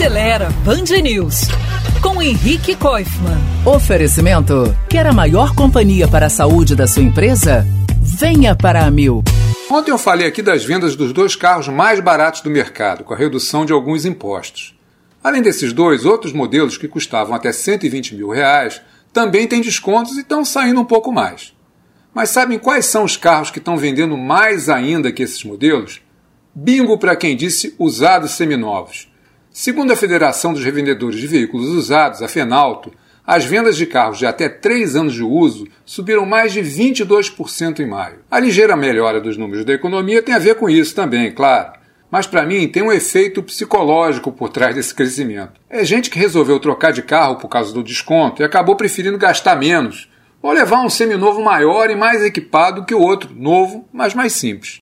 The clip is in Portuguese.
Acelera Band News com Henrique Koifman. Oferecimento: Quer a maior companhia para a saúde da sua empresa? Venha para a Mil. Ontem eu falei aqui das vendas dos dois carros mais baratos do mercado, com a redução de alguns impostos. Além desses dois, outros modelos que custavam até 120 mil reais também têm descontos e estão saindo um pouco mais. Mas sabem quais são os carros que estão vendendo mais ainda que esses modelos? Bingo para quem disse usados seminovos. Segundo a Federação dos Revendedores de Veículos Usados, a Fenalto, as vendas de carros de até 3 anos de uso subiram mais de 22% em maio. A ligeira melhora dos números da economia tem a ver com isso também, claro. Mas para mim tem um efeito psicológico por trás desse crescimento. É gente que resolveu trocar de carro por causa do desconto e acabou preferindo gastar menos ou levar um seminovo maior e mais equipado que o outro, novo, mas mais simples.